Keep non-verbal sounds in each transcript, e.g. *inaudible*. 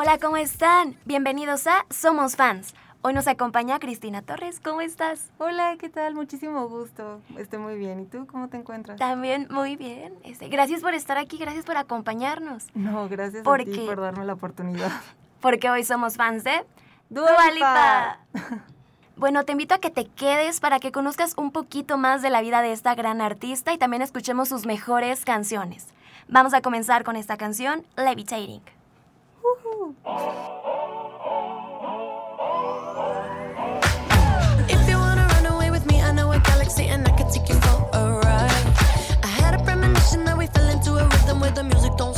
Hola, ¿cómo están? Bienvenidos a Somos Fans. Hoy nos acompaña Cristina Torres. ¿Cómo estás? Hola, ¿qué tal? Muchísimo gusto. Estoy muy bien. ¿Y tú cómo te encuentras? También muy bien. Este, gracias por estar aquí, gracias por acompañarnos. No, gracias a ¿Por ti qué? por darme la oportunidad. *laughs* Porque hoy somos fans de Dua. Lipa. Bueno, te invito a que te quedes para que conozcas un poquito más de la vida de esta gran artista y también escuchemos sus mejores canciones. Vamos a comenzar con esta canción, Levitating. Take you a. I had a premonition that we fell into a rhythm where the music don't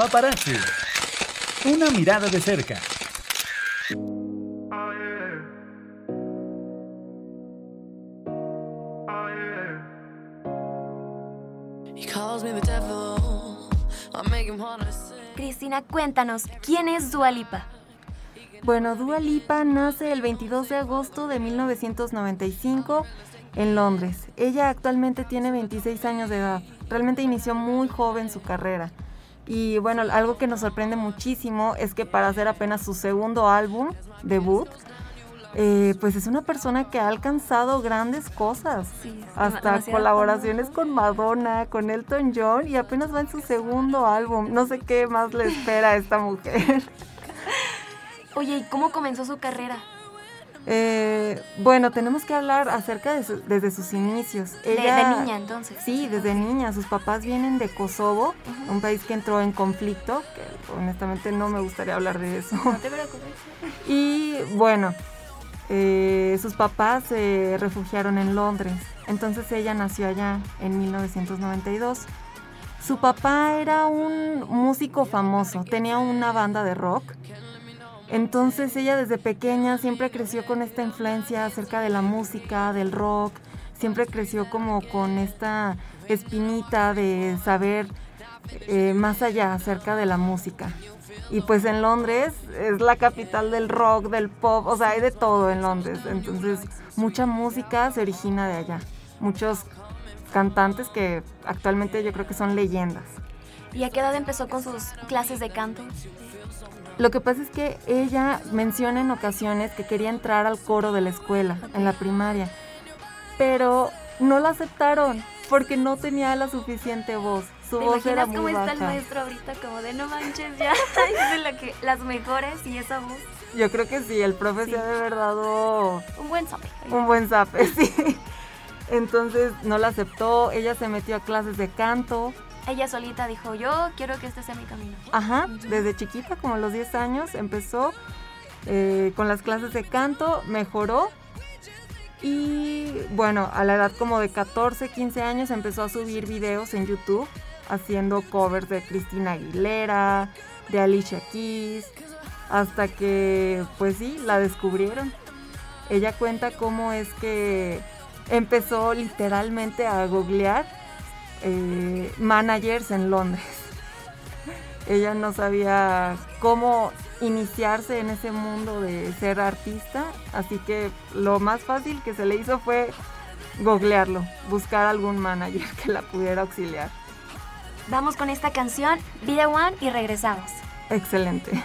Paparazzi. Una mirada de cerca. He calls me the devil. I make him wanna sin. Cristina, cuéntanos, ¿quién es Dua Lipa? Bueno, Dua Lipa nace el 22 de agosto de 1995 en Londres. Ella actualmente tiene 26 años de edad. Realmente inició muy joven su carrera. Y bueno, algo que nos sorprende muchísimo es que para hacer apenas su segundo álbum, debut, eh, pues es una persona que ha alcanzado grandes cosas. Sí, Hasta colaboraciones con Madonna, con Elton John y apenas va en su segundo álbum. No sé qué más le espera a esta mujer. *laughs* Oye, ¿y cómo comenzó su carrera? Eh, bueno, tenemos que hablar acerca de su- desde sus inicios. De, de Ella- niña, entonces. Sí, desde niña. Sus papás vienen de Kosovo, un país que entró en conflicto, que honestamente no me gustaría hablar de eso. No te preocupes. *laughs* Y bueno, eh, sus papás se refugiaron en Londres. Entonces ella nació allá en 1992. Su papá era un músico famoso, tenía una banda de rock. Entonces ella desde pequeña siempre creció con esta influencia acerca de la música, del rock. Siempre creció como con esta espinita de saber eh, más allá acerca de la música. Y pues en Londres es la capital del rock, del pop, o sea, hay de todo en Londres. Entonces mucha música se origina de allá. Muchos cantantes que actualmente yo creo que son leyendas. ¿Y a qué edad empezó con sus clases de canto? Lo que pasa es que ella menciona en ocasiones que quería entrar al coro de la escuela, en la primaria, pero no la aceptaron porque no tenía la suficiente voz. Su ¿Te voz era muy cómo está el maestro ahorita? Como de no manches ya. *laughs* es de que, las mejores y esa voz. Yo creo que sí, el profe Sí. se ha de haber dado Un buen sape. un buen zape, *laughs* sí. Entonces no la aceptó, ella se metió a clases de canto. Ella solita dijo, yo quiero que este sea mi camino. Ajá, desde chiquita, como a los 10 años, empezó eh, con las clases de canto, mejoró. Y bueno, a la edad como de 14, 15 años empezó a subir videos en YouTube haciendo covers de Cristina Aguilera, de Alicia Keys, hasta que pues sí, la descubrieron. Ella cuenta cómo es que empezó literalmente a googlear eh, managers en Londres. Ella no sabía cómo iniciarse en ese mundo de ser artista, así que lo más fácil que se le hizo fue googlearlo, buscar algún manager que la pudiera auxiliar. Vamos con esta canción, Be the One, y regresamos. Excelente.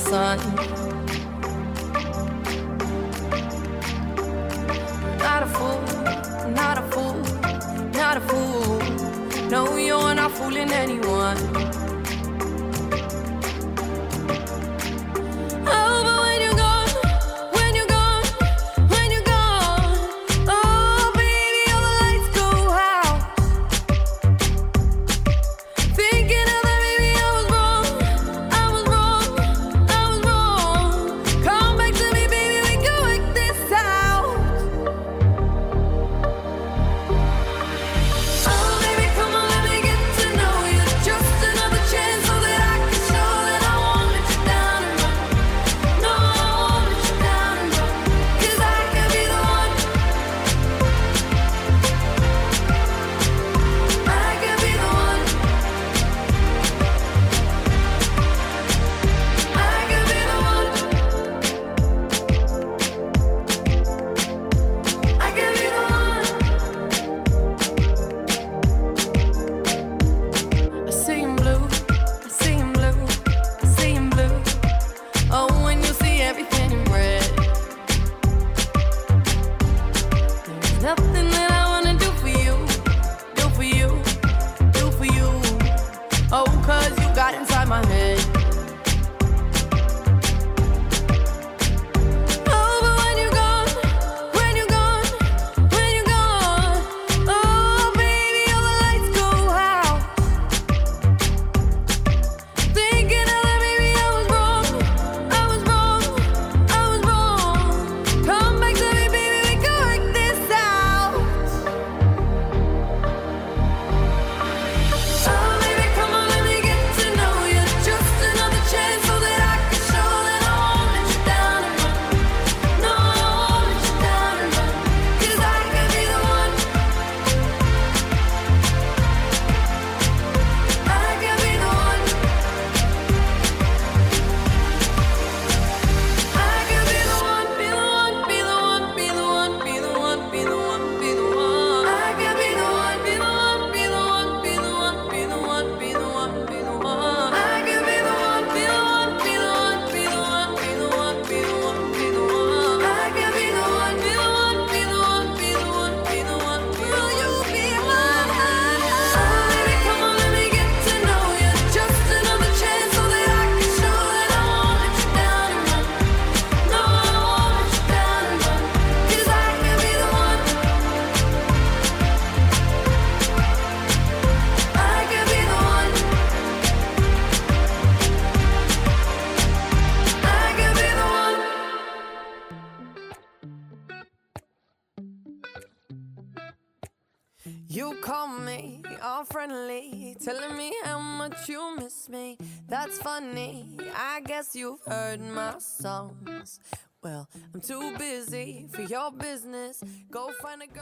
Sun. Not a fool, not a fool, not a fool. No, you're not fooling anyone.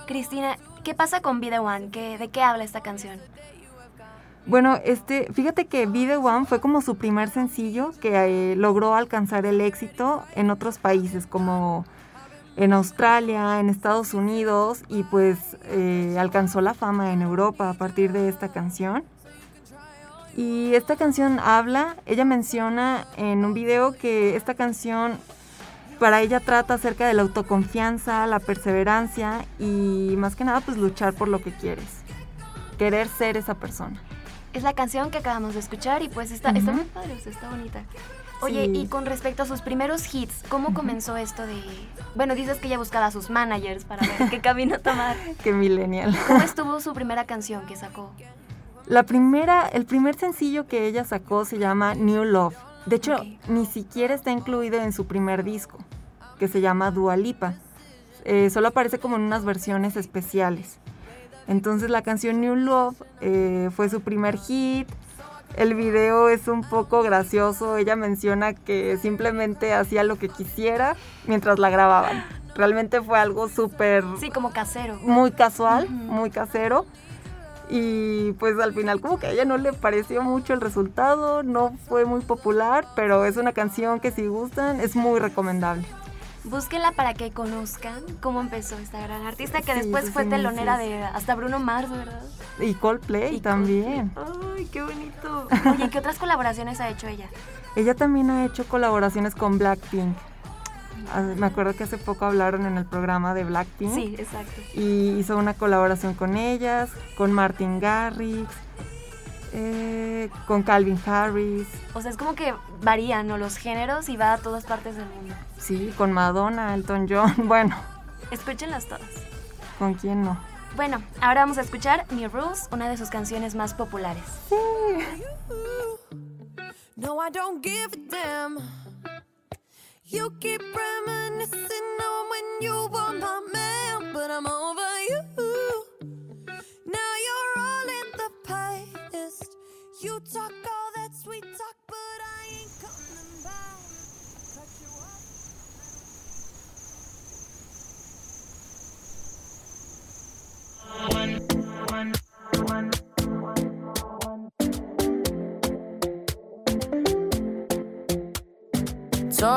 Cristina, ¿qué pasa con Be The One? ¿Qué, ¿De qué habla esta canción? Bueno, este, fíjate que Be The One fue como su primer sencillo que eh, logró alcanzar el éxito en otros países como en Australia, en Estados Unidos y pues eh, alcanzó la fama en Europa a partir de esta canción. Y esta canción habla, ella menciona en un video que esta canción para ella trata acerca de la autoconfianza, la perseverancia y más que nada pues luchar por lo que quieres, querer ser esa persona. Es la canción que acabamos de escuchar y pues está, está muy padre, o sea, está bonita. Oye, Sí. y con respecto a sus primeros hits, ¿cómo comenzó esto de...? Bueno, dices que ella buscaba a sus managers para ver qué camino *laughs* tomar. Que millennial. ¿Cómo estuvo su primera canción que sacó? La primera, el primer sencillo que ella sacó se llama New Love. De hecho, ni siquiera está incluido en su primer disco, que se llama Dua Lipa. Eh, solo aparece como en unas versiones especiales. Entonces la canción New Love eh, fue su primer hit. El video es un poco gracioso. Ella menciona que simplemente hacía lo que quisiera mientras la grababan. Realmente fue algo súper Sí, como casero. muy casual, muy casero. Y pues al final como que a ella no le pareció mucho el resultado, no fue muy popular, pero es una canción que si gustan es muy recomendable. Búsquenla para que conozcan cómo empezó esta gran artista que Sí, después fue telonera de hasta Bruno Mars, ¿verdad? Y Coldplay Y también. Ay, qué bonito. Oye, ¿qué otras colaboraciones ha hecho ella? Ella también ha hecho colaboraciones con Blackpink. Ah, Me acuerdo que hace poco hablaron en el programa de Blackpink. Sí, exacto. Y hizo una colaboración con ellas, con Martin Garrix, eh, con Calvin Harris, O sea, es como que varían ¿no? los géneros y va a todas partes del mundo. sí, con Madonna, Elton John. *laughs* Bueno, Escúchenlas todas. ¿con quién no? Bueno, ahora vamos a escuchar New Rules, una de sus canciones más populares. No, I don't give a damn. You keep reminiscing on when you were my man, but I'm over you.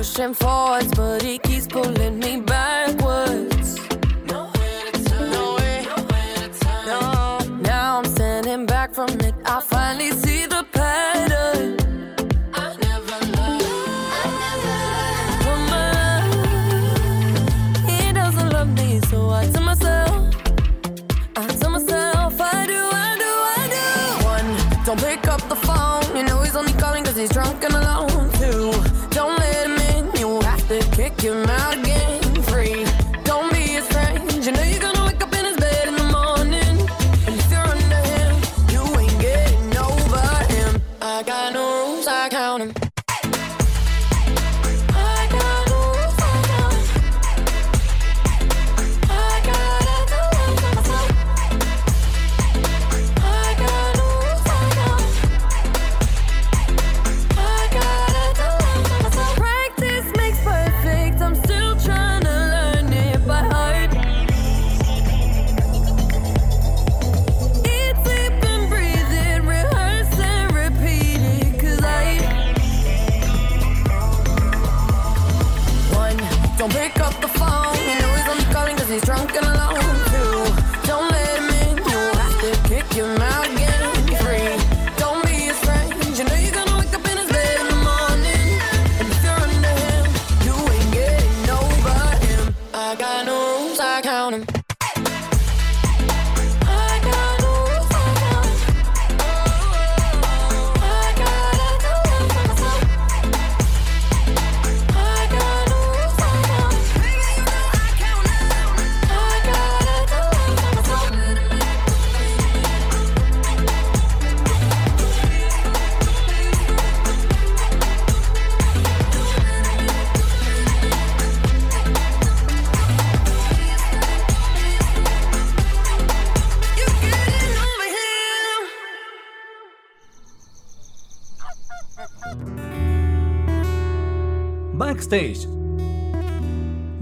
push keep pushing forwards, but he keeps pulling me back.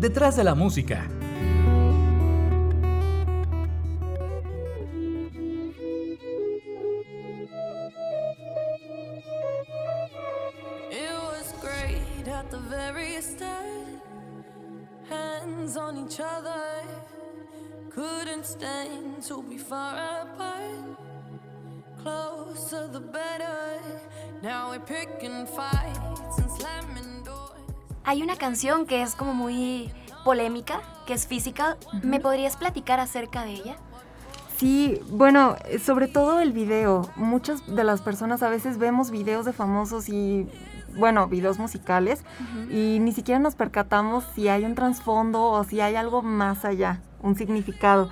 Detrás de la música. Canción que es como muy polémica, que es Physical. ¿Me podrías platicar acerca de ella? Sí, bueno, sobre todo el video. Muchas de las personas a veces vemos videos de famosos y, bueno, videos musicales y ni siquiera nos percatamos si hay un trasfondo o si hay algo más allá, un significado.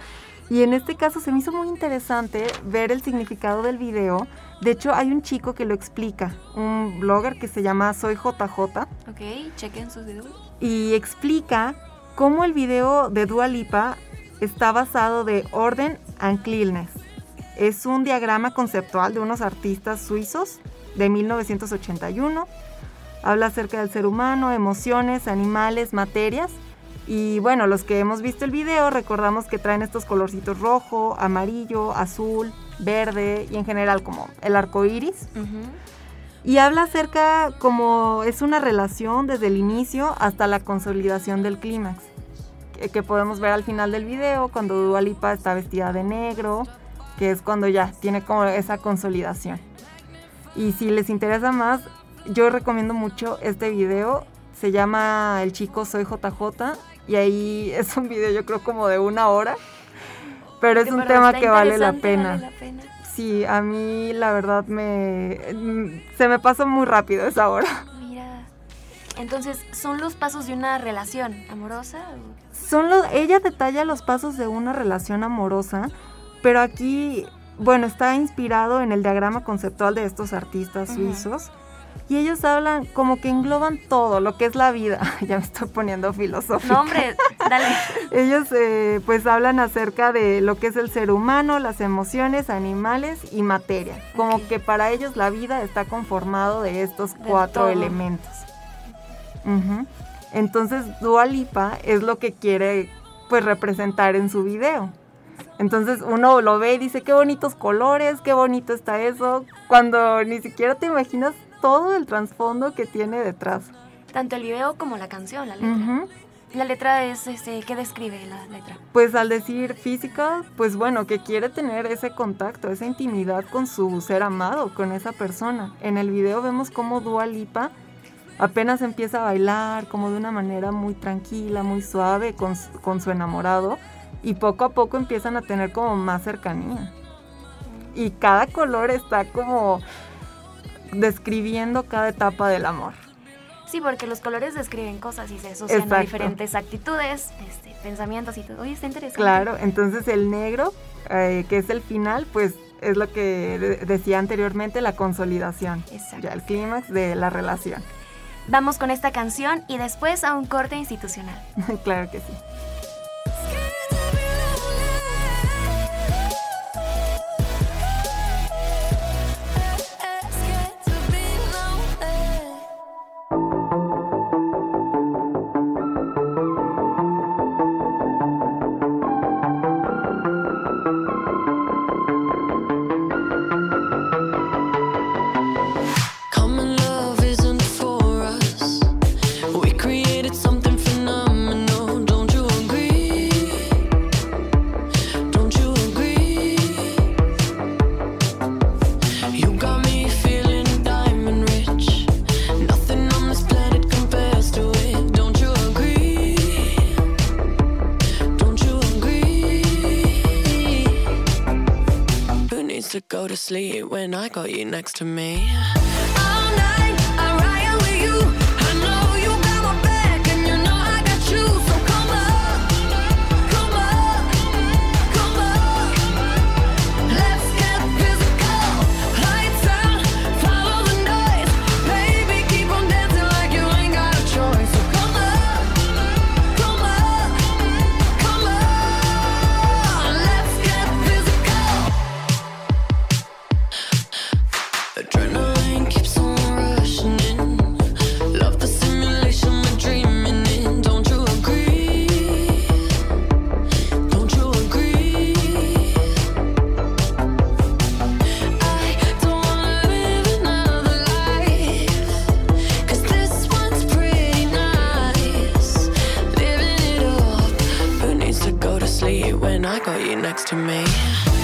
Y en este caso se me hizo muy interesante ver el significado del video. De hecho, hay un chico que lo explica, un blogger que se llama Soy JJ Ok, chequen sus videos. y explica cómo el video de Dua Lipa está basado de orden and cleanness. Es un diagrama conceptual de unos artistas suizos de 1981. Habla acerca del ser humano, emociones, animales, materias. Y bueno, los que hemos visto el video recordamos que traen estos colorcitos rojo, amarillo, azul, verde y en general como el arco iris. Y habla acerca como es una relación desde el inicio hasta la consolidación del clímax. Que, que podemos ver al final del video cuando Dua Lipa está vestida de negro, que es cuando ya tiene como esa consolidación. Y si les interesa más, yo recomiendo mucho este video. Se llama El chico soy JJ y ahí es un video yo creo como de una hora. Pero es Sí, un pero tema que vale la pena. vale la pena. Sí, a mí la verdad me... Se me pasó muy rápido esa hora. Mira. Entonces, ¿son los pasos de una relación amorosa? Son los, ella detalla los pasos de una relación amorosa, pero aquí, bueno, está inspirado en el diagrama conceptual de estos artistas suizos. Y ellos hablan como que engloban todo lo que es la vida. *laughs* ya me estoy poniendo filosófica. No, hombre, dale. *laughs* Ellos eh, pues hablan acerca de lo que es el ser humano, las emociones, animales y materia. Como que para ellos la vida está conformado de estos De cuatro todo. elementos. Ujú. Entonces Dua Lipa es lo que quiere pues representar en su video. Entonces uno lo ve y dice qué bonitos colores, qué bonito está eso, cuando ni siquiera te imaginas todo el trasfondo que tiene detrás. Tanto el video como la canción, la letra. Ujú. La letra es, este, ¿qué describe la letra? Pues al decir física, pues bueno, que quiere tener ese contacto, esa intimidad con su ser amado, con esa persona. En el video vemos cómo Dua Lipa apenas empieza a bailar como de una manera muy tranquila, muy suave con, con su enamorado y poco a poco empiezan a tener como más cercanía. Y cada color está como describiendo cada etapa del amor. Sí, porque los colores describen cosas y se asocian a diferentes actitudes, este, pensamientos y todo. Oye, está interesante. Claro, entonces el negro, eh, que es el final, pues es lo que de- decía anteriormente, la consolidación, Exacto. ya el clímax de la relación. Vamos con esta canción y después a un corte institucional. *laughs* claro que sí. Next to me? Next to me.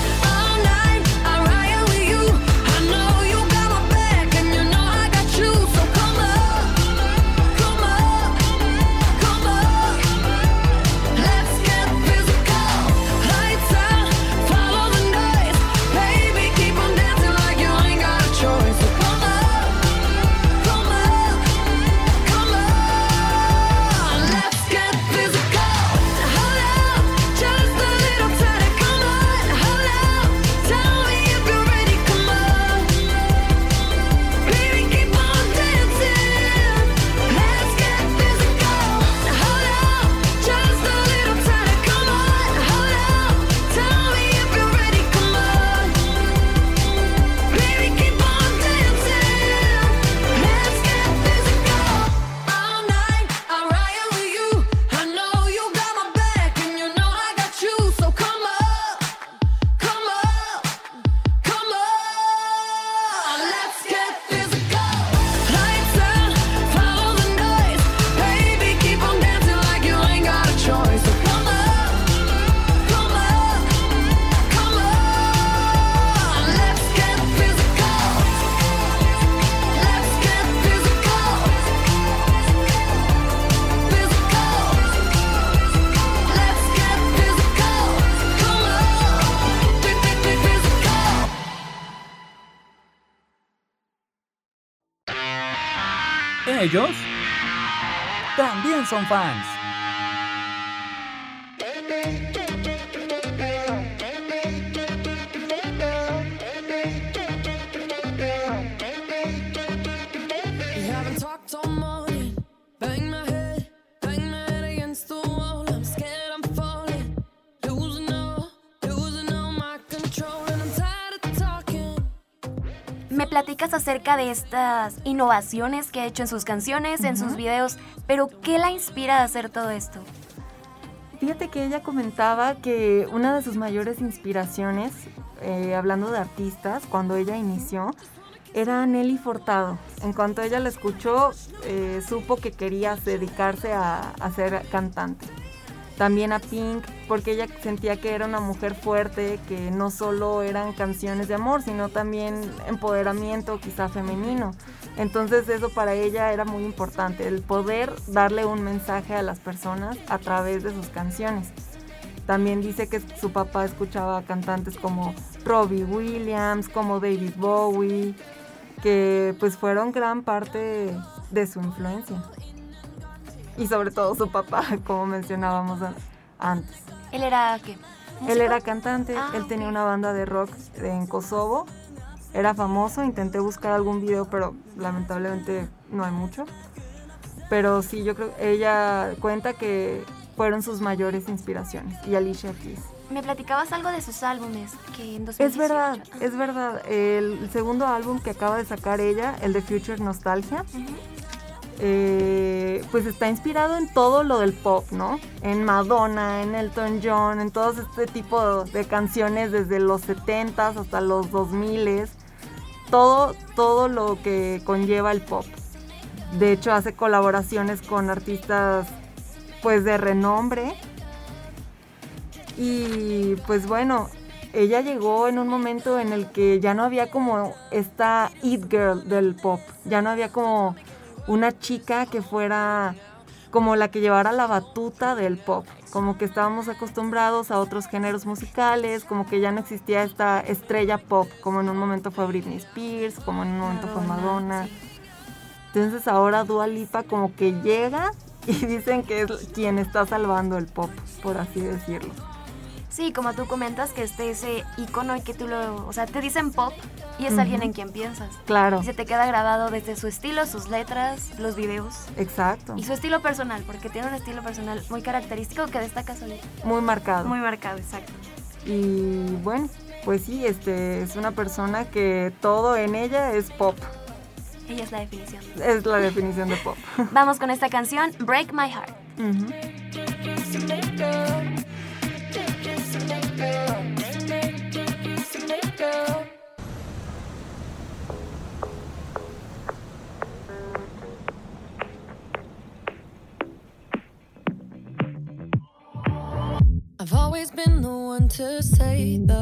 Ellos también son fans. Platicas acerca de estas innovaciones que ha hecho en sus canciones, en sus videos, pero ¿qué la inspira a hacer todo esto? Fíjate que ella comentaba que una de sus mayores inspiraciones, eh, hablando de artistas, cuando ella inició, era Nelly Fortado. En cuanto ella la escuchó, eh, supo que quería dedicarse a, a ser cantante. También a Pink, porque ella sentía que era una mujer fuerte, que no solo eran canciones de amor, sino también empoderamiento quizá femenino. Entonces eso para ella era muy importante, el poder darle un mensaje a las personas a través de sus canciones. También dice que su papá escuchaba cantantes como Robbie Williams, como David Bowie, que pues fueron gran parte de su influencia. Y sobre todo su papá, *laughs* como mencionábamos antes. Él era qué? Él era cantante, Ah, él tenía una banda de rock en Kosovo, era famoso, intenté buscar algún video, pero lamentablemente no hay mucho. Pero sí, yo creo ella cuenta que fueron sus mayores inspiraciones y Alicia Keys. Me platicabas algo de sus álbumes, que en 2018... Es verdad, Ah, es verdad. El segundo álbum que acaba de sacar ella, el de Future Nostalgia. Eh, pues está inspirado en todo lo del pop, ¿no? En Madonna, en Elton John, en todo este tipo de canciones desde los 70s hasta los 2000s. Todo, todo lo que conlleva el pop. De hecho, hace colaboraciones con artistas pues de renombre. Y pues bueno, ella llegó en un momento en el que ya no había como esta it girl del pop, ya no había como una chica que fuera como la que llevara la batuta del pop, como que estábamos acostumbrados a otros géneros musicales, como que ya no existía esta estrella pop, como en un momento fue Britney Spears, como en un momento fue Madonna. Entonces ahora Dua Lipa como que llega y *laughs* dicen que es quien está salvando el pop, por así decirlo. Sí, como tú comentas, que esté ese icono y que tú lo... O sea, te dicen pop y es alguien en quien piensas. Claro, Y se te queda grabado desde su estilo, sus letras, los videos exacto, y su estilo personal, porque tiene un estilo personal muy característico que destaca solito. muy marcado. Muy marcado, exacto. Y bueno, pues sí, este es una persona que todo en ella es pop. Ella es la definición. Es la definición de pop. *laughs* Vamos con esta canción, Break My Heart. to say the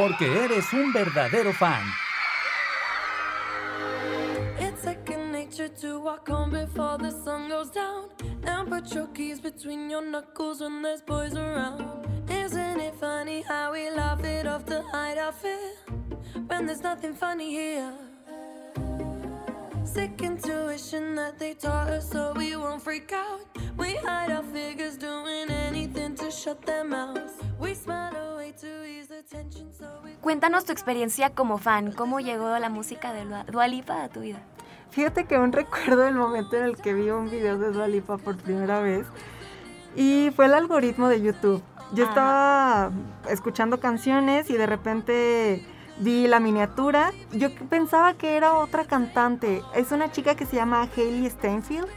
porque eres un verdadero fan. It's second nature to walk home before the sun goes down and put your keys between your knuckles when there's boys around. Isn't it funny how we laugh it off the height of fear when there's nothing funny here? Sick intuition that they taught us so we won't freak out. We hide our figures doing anything to shut them out. We smile away to ease the tension so we... Cuéntanos tu experiencia como fan. ¿Cómo llegó la música de Dua a tu vida? Fíjate que aún recuerdo el momento en el que vi un video de Dua Lipa por primera vez. Y fue el algoritmo de YouTube. Yo estaba escuchando canciones y de repente vi la miniatura. Yo pensaba que era otra cantante. Es una chica que se llama Hailey Steinfield.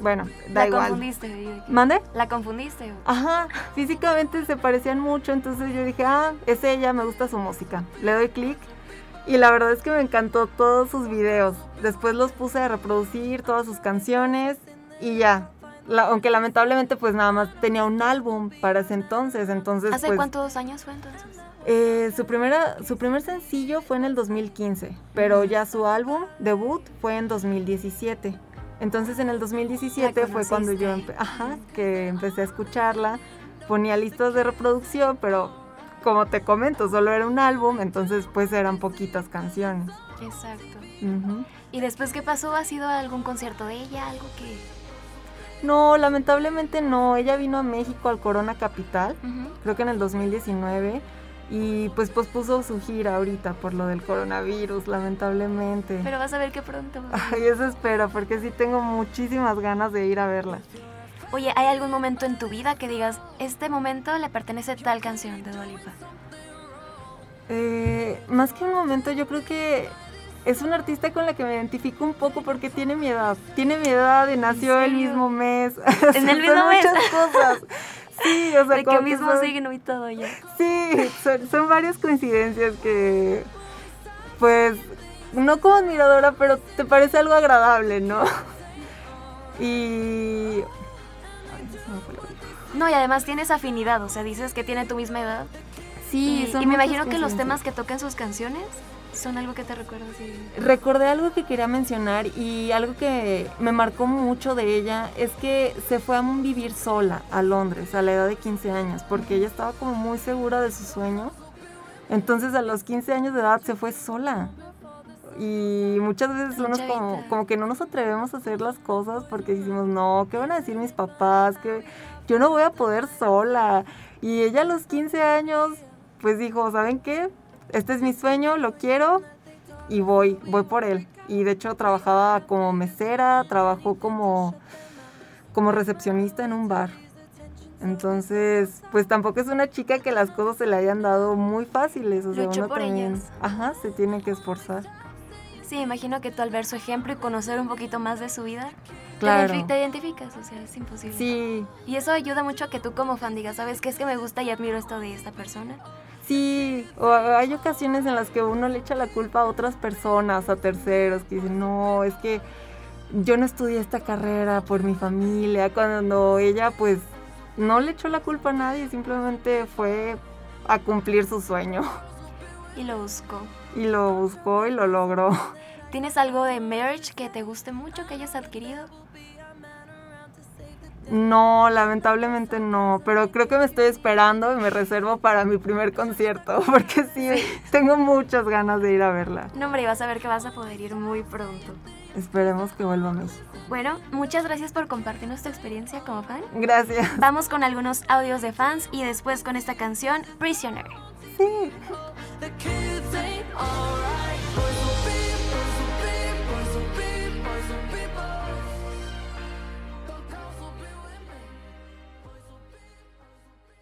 Bueno, da la igual. Confundiste. ¿Mande? La confundiste. Ajá, físicamente se parecían mucho, entonces yo dije, ah, es ella, me gusta su música. Le doy clic y la verdad es que me encantó todos sus videos. Después los puse a reproducir, todas sus canciones y ya. Aunque lamentablemente pues nada más tenía un álbum para ese entonces, entonces... ¿Hace pues, cuántos años fue entonces? Eh, su, primera, su primer sencillo fue en el 2015, pero ya su álbum debut fue en 2017. Entonces en el 2017 fue cuando yo que empecé a escucharla, ponía listas de reproducción, pero como te comento, solo era un álbum, entonces pues eran poquitas canciones. Exacto. Uh ¿Y después qué pasó? ¿Ha sido algún concierto de ella? ¿Algo que...? No, lamentablemente no. Ella vino a México al Corona Capital, creo que en el 2019 y pues pospuso su gira ahorita por lo del coronavirus, lamentablemente. Pero vas a ver que pronto. Ay, eso espero, porque sí tengo muchísimas ganas de ir a verla. Oye, ¿hay algún momento en tu vida que digas, este momento le pertenece tal canción de Dua Lipa? Eh, más que un momento, yo creo que es una artista con la que me identifico un poco porque tiene mi edad. Tiene mi edad y nació el mismo mes. *laughs* ¿En el mismo mes? muchas cosas. *laughs* Sí, o sea, De que que mismo son- signo y todo ya. Sí, son, son varias coincidencias que, pues, no como admiradora, pero te parece algo agradable, ¿no? Y... Ay, me fue. No, y además tienes afinidad, o sea, dices que tiene tu misma edad. Sí, y, son y me imagino que los temas que toca en sus canciones son algo que te recuerda así. Recordé algo que quería mencionar y algo que me marcó mucho de ella es que se fue a vivir sola a Londres a la edad de 15 años porque ella estaba como muy segura de su sueño. Entonces a los 15 años de edad se fue sola. Y muchas veces uno como, como que no nos atrevemos a hacer las cosas porque decimos, no, ¿qué van a decir mis papás? que Yo no voy a poder sola. Y ella a los 15 años pues dijo, ¿saben qué? Este es mi sueño, lo quiero, y voy, voy por él. Y de hecho trabajaba como mesera, trabajó como, como recepcionista en un bar. Entonces, pues tampoco es una chica que las cosas se le hayan dado muy fáciles. O sea, Luchó uno por también, ellas. ajá, se tiene que esforzar. Sí, imagino que tú al ver su ejemplo y conocer un poquito más de su vida, Claro. te identificas, o sea, es imposible. Sí, Y eso ayuda mucho a que tú como fan digas, ¿sabes qué es que me gusta y admiro esto de esta persona? Sí. O hay ocasiones en las que uno le echa la culpa a otras personas, a terceros, que dicen, no, es que yo no estudié esta carrera por mi familia. Cuando ella, pues, no le echó la culpa a nadie, simplemente fue a cumplir su sueño. Y lo busco. Y lo buscó y lo logró. ¿Tienes algo de merch que te guste mucho, que hayas adquirido? No, lamentablemente no, pero creo que me estoy esperando y me reservo para mi primer concierto, *laughs* porque sí, tengo muchas ganas de ir a verla. No, hombre, y vas a ver que vas a poder ir muy pronto. Esperemos que vuelva a México. Bueno, muchas gracias por compartirnos tu experiencia como fan. Gracias. Vamos con algunos audios de fans y después con esta canción, Prisoner. Sí.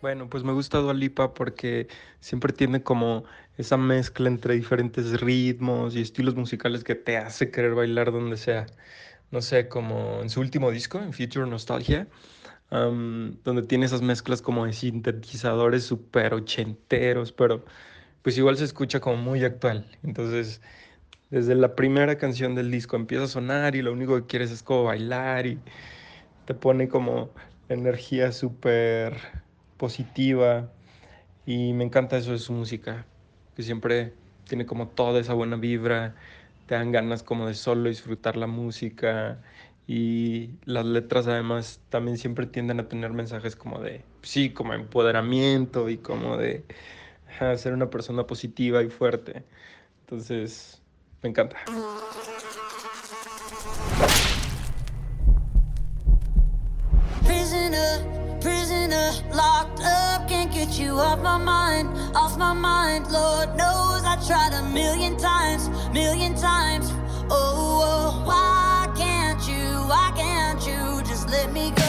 Bueno, pues me gusta Dua Lipa porque siempre tiene como esa mezcla entre diferentes ritmos y estilos musicales que te hace querer bailar donde sea. No sé, como en su último disco, en Future Nostalgia, donde tiene esas mezclas como de sintetizadores súper ochenteros, pero pues igual se escucha como muy actual. Entonces, desde la primera canción del disco empieza a sonar y lo único que quieres es como bailar y te pone como energía súper positiva y me encanta eso de su música, que siempre tiene como toda esa buena vibra, te dan ganas como de solo disfrutar la música y las letras además también siempre tienden a tener mensajes como de, sí, como empoderamiento y como de ser una persona positiva y fuerte. Entonces, me encanta. Prisoner, prisoner, locked up, can't get you off my mind, off my mind. Lord knows I tried a million times, million times. Oh, oh, why can't you, why can't you just let me go?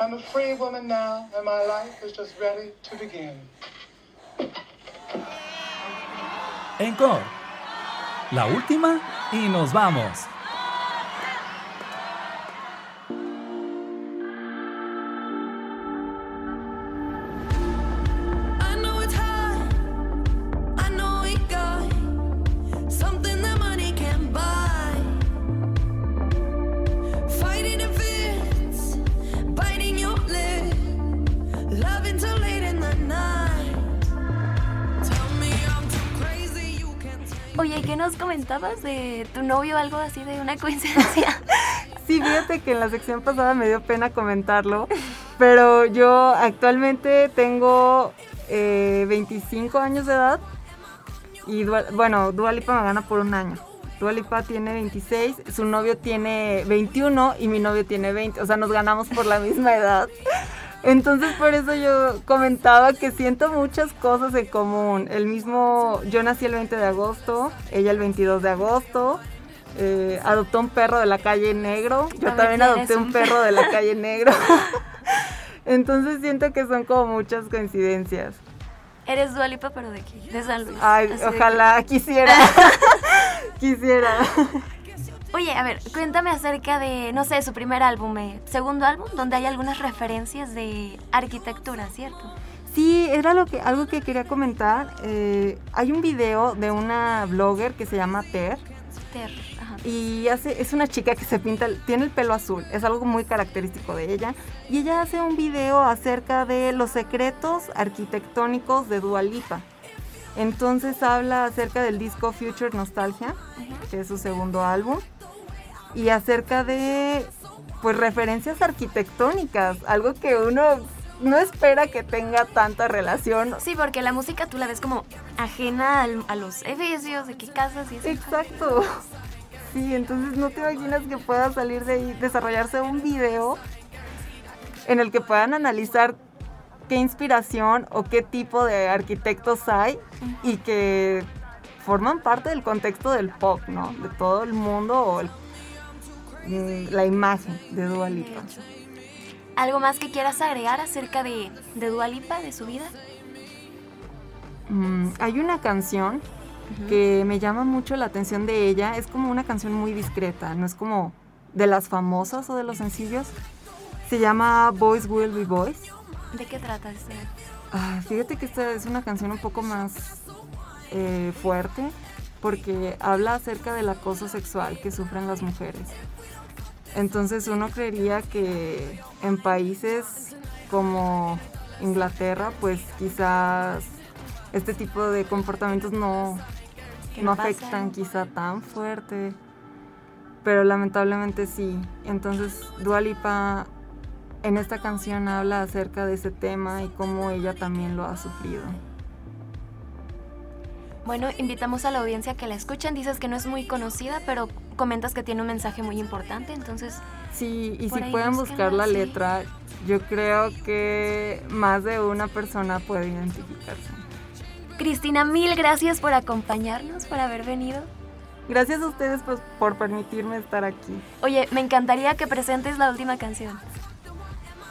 I'm a free woman now, and my life is just ready to begin. Encore. La última y nos vamos. De tu novio? Algo así de una coincidencia. *laughs* Sí, fíjate que en la sección pasada me dio pena comentarlo, pero yo actualmente tengo eh, 25 años de edad y Dua- bueno, Dualipa me gana por un año. Dualipa tiene 26, su novio tiene 21 y mi novio tiene 20, o sea, nos ganamos por la misma edad. Entonces por eso yo comentaba que siento muchas cosas en común. El mismo, yo nací el 20 de agosto, ella el 22 de agosto. eh, adoptó un perro de la calle negro. Yo También adopté un perro de la calle negro. *laughs* Entonces siento que son como muchas coincidencias. Eres Dualipa, pero de aquí, de San Luis. Ay, Así ojalá quisiera. *laughs* quisiera. *laughs* Oye, a ver, cuéntame acerca de, no sé, su primer álbum, eh, segundo álbum, donde hay algunas referencias de arquitectura, ¿cierto? Sí, era lo que, algo que quería comentar. Eh, hay un video de una blogger que se llama Ter. Ter, ajá. Y hace, es una chica que se pinta, tiene el pelo azul, es algo muy característico de ella. Y ella hace un video acerca de los secretos arquitectónicos de Dua Lipa. Entonces habla acerca del disco Future Nostalgia, que es su segundo álbum, y acerca de pues referencias arquitectónicas, algo que uno no espera que tenga tanta relación. Sí, porque la música tú la ves como ajena al- a los edificios, de qué casas y eso. Exacto. Sí, entonces no te imaginas que pueda salir de ahí, desarrollarse un video en el que puedan analizar qué inspiración o qué tipo de arquitectos hay y que forman parte del contexto del pop, ¿no? De todo el mundo o el- la imagen de Dua Lipa. ¿Algo más que quieras agregar acerca de, de Dua Lipa, de su vida? Mm, hay una canción que me llama mucho la atención de ella. Es como una canción muy discreta, no es como de las famosas o de los sencillos. Se llama Boys Will Be Boys. ¿De qué trata este? Ah, fíjate que esta es una canción un poco más eh, fuerte porque habla acerca del acoso sexual que sufren las mujeres. Entonces uno creería que en países como Inglaterra, pues quizás este tipo de comportamientos no, no afectan quizá tan fuerte, pero lamentablemente sí. Entonces Dua Lipa en esta canción habla acerca de ese tema y cómo ella también lo ha sufrido. Bueno, invitamos a la audiencia que la escuchen. Dices que no es muy conocida, pero comentas que tiene un mensaje muy importante, entonces... Sí, y si pueden buscar la letra, yo creo que más de una persona puede identificarse. Cristina, mil gracias por acompañarnos, por haber venido. Gracias a ustedes por, por permitirme estar aquí. Oye, me encantaría que presentes la última canción.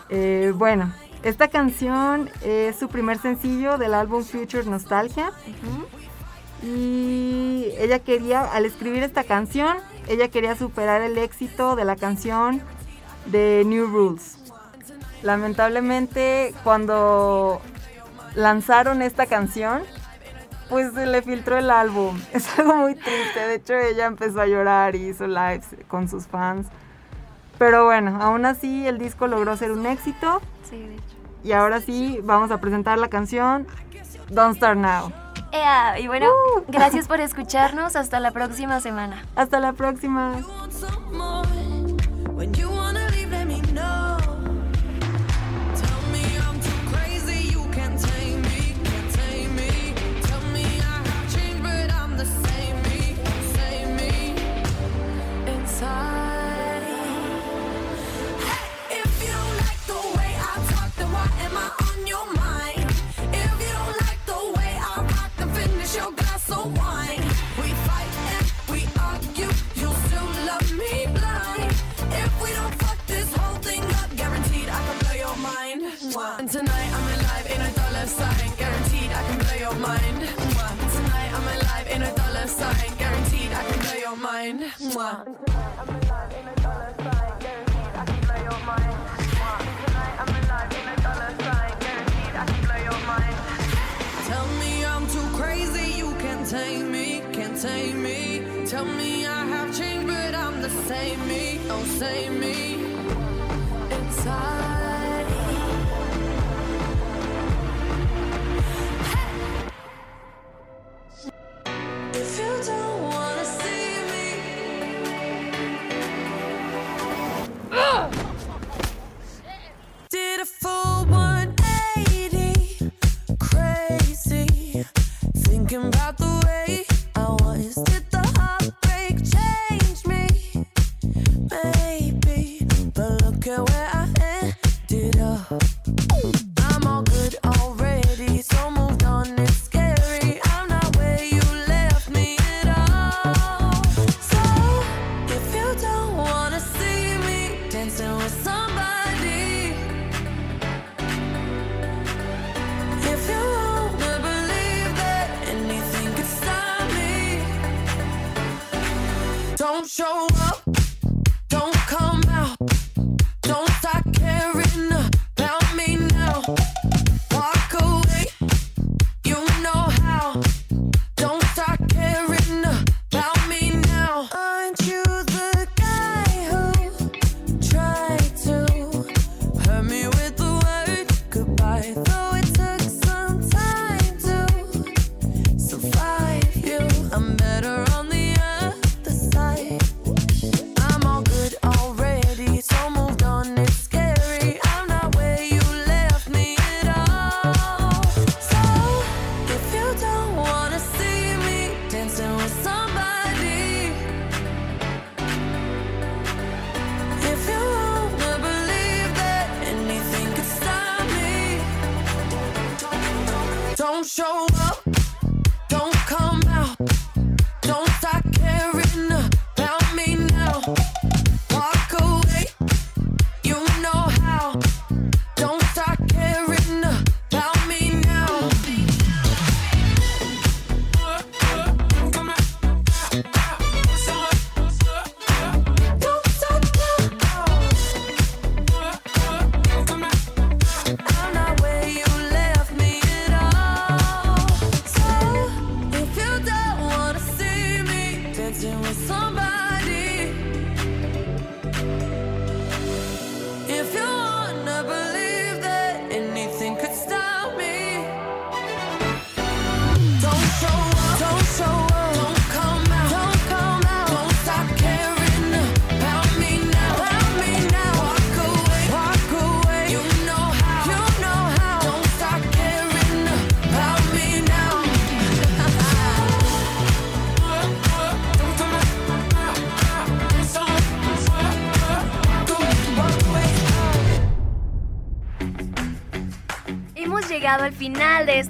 Eh, bueno, esta canción es su primer sencillo del álbum Future Nostalgia. Y ella quería, al escribir esta canción, ella quería superar el éxito de la canción de New Rules. Lamentablemente, cuando lanzaron esta canción, pues se le filtró el álbum. *laughs* Es algo muy triste. De hecho, ella empezó a llorar y hizo lives con sus fans. Pero bueno, aún así el disco logró ser un éxito. Sí, de hecho. Y ahora sí, vamos a presentar la canción Don't Start Now. Y bueno, uh. gracias por escucharnos. Hasta la próxima semana. Hasta la próxima.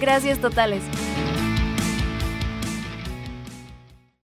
Gracias totales.